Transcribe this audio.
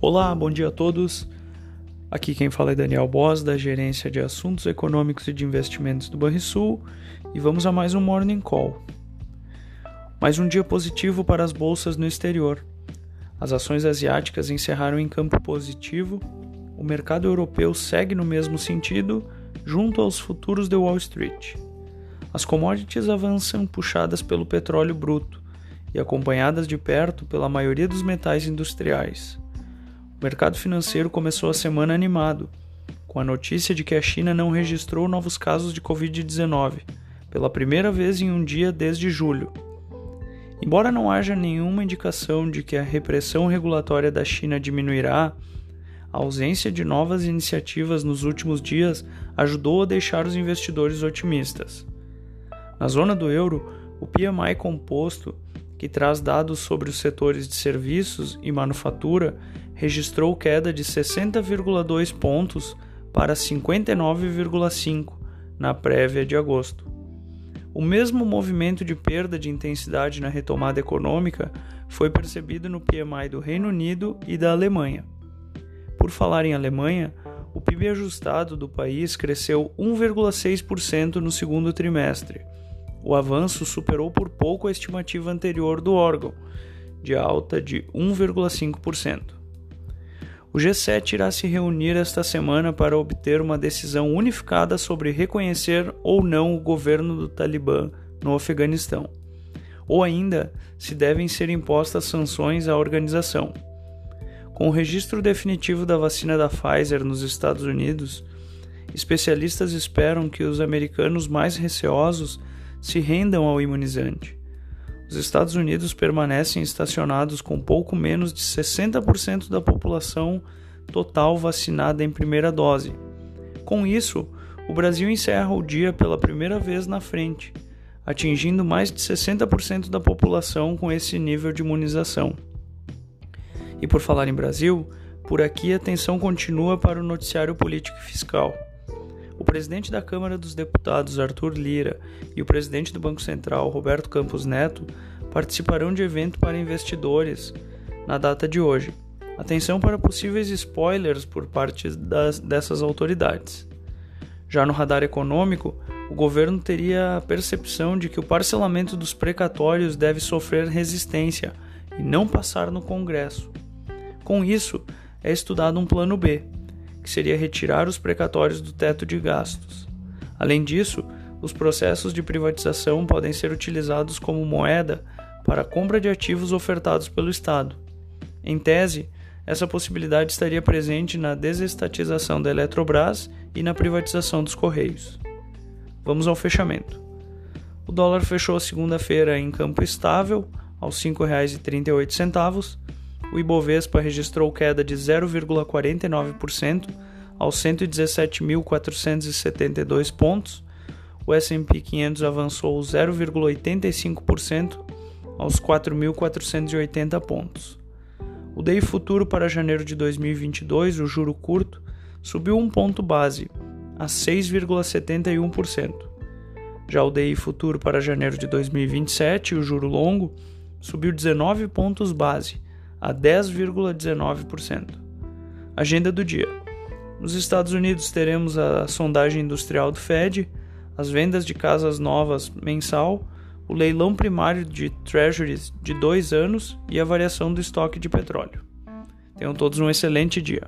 Olá, bom dia a todos. Aqui quem fala é Daniel Boss, da Gerência de Assuntos Econômicos e de Investimentos do Banrisul, e vamos a mais um Morning Call. Mais um dia positivo para as bolsas no exterior. As ações asiáticas encerraram em campo positivo, o mercado europeu segue no mesmo sentido, junto aos futuros de Wall Street. As commodities avançam puxadas pelo petróleo bruto e acompanhadas de perto pela maioria dos metais industriais. O mercado financeiro começou a semana animado, com a notícia de que a China não registrou novos casos de Covid-19, pela primeira vez em um dia desde julho. Embora não haja nenhuma indicação de que a repressão regulatória da China diminuirá, a ausência de novas iniciativas nos últimos dias ajudou a deixar os investidores otimistas. Na zona do euro, o PMI composto, que traz dados sobre os setores de serviços e manufatura, registrou queda de 60,2 pontos para 59,5 na prévia de agosto. O mesmo movimento de perda de intensidade na retomada econômica foi percebido no PMI do Reino Unido e da Alemanha. Por falar em Alemanha, o PIB ajustado do país cresceu 1,6% no segundo trimestre. O avanço superou por pouco a estimativa anterior do órgão, de alta de 1,5%. O G7 irá se reunir esta semana para obter uma decisão unificada sobre reconhecer ou não o governo do Talibã no Afeganistão, ou ainda se devem ser impostas sanções à organização. Com o registro definitivo da vacina da Pfizer nos Estados Unidos, especialistas esperam que os americanos mais receosos se rendam ao imunizante. Os Estados Unidos permanecem estacionados com pouco menos de 60% da população total vacinada em primeira dose. Com isso, o Brasil encerra o dia pela primeira vez na frente, atingindo mais de 60% da população com esse nível de imunização. E por falar em Brasil, por aqui a atenção continua para o noticiário político e fiscal. O presidente da Câmara dos Deputados, Arthur Lira, e o presidente do Banco Central, Roberto Campos Neto, participarão de evento para investidores na data de hoje. Atenção para possíveis spoilers por parte das, dessas autoridades. Já no radar econômico, o governo teria a percepção de que o parcelamento dos precatórios deve sofrer resistência e não passar no Congresso. Com isso, é estudado um plano B, que seria retirar os precatórios do teto de gastos. Além disso, os processos de privatização podem ser utilizados como moeda para a compra de ativos ofertados pelo Estado. Em tese, essa possibilidade estaria presente na desestatização da Eletrobras e na privatização dos Correios. Vamos ao fechamento. O dólar fechou segunda-feira em campo estável, aos R$ 5,38 o Ibovespa registrou queda de 0,49% aos 117.472 pontos. O S&P 500 avançou 0,85% aos 4.480 pontos. O DI futuro para janeiro de 2022, o juro curto, subiu um ponto base a 6,71%. Já o DI futuro para janeiro de 2027, o juro longo, subiu 19 pontos base a 10,19%. Agenda do dia. Nos Estados Unidos teremos a sondagem industrial do Fed, as vendas de casas novas mensal, o leilão primário de treasuries de dois anos e a variação do estoque de petróleo. Tenham todos um excelente dia.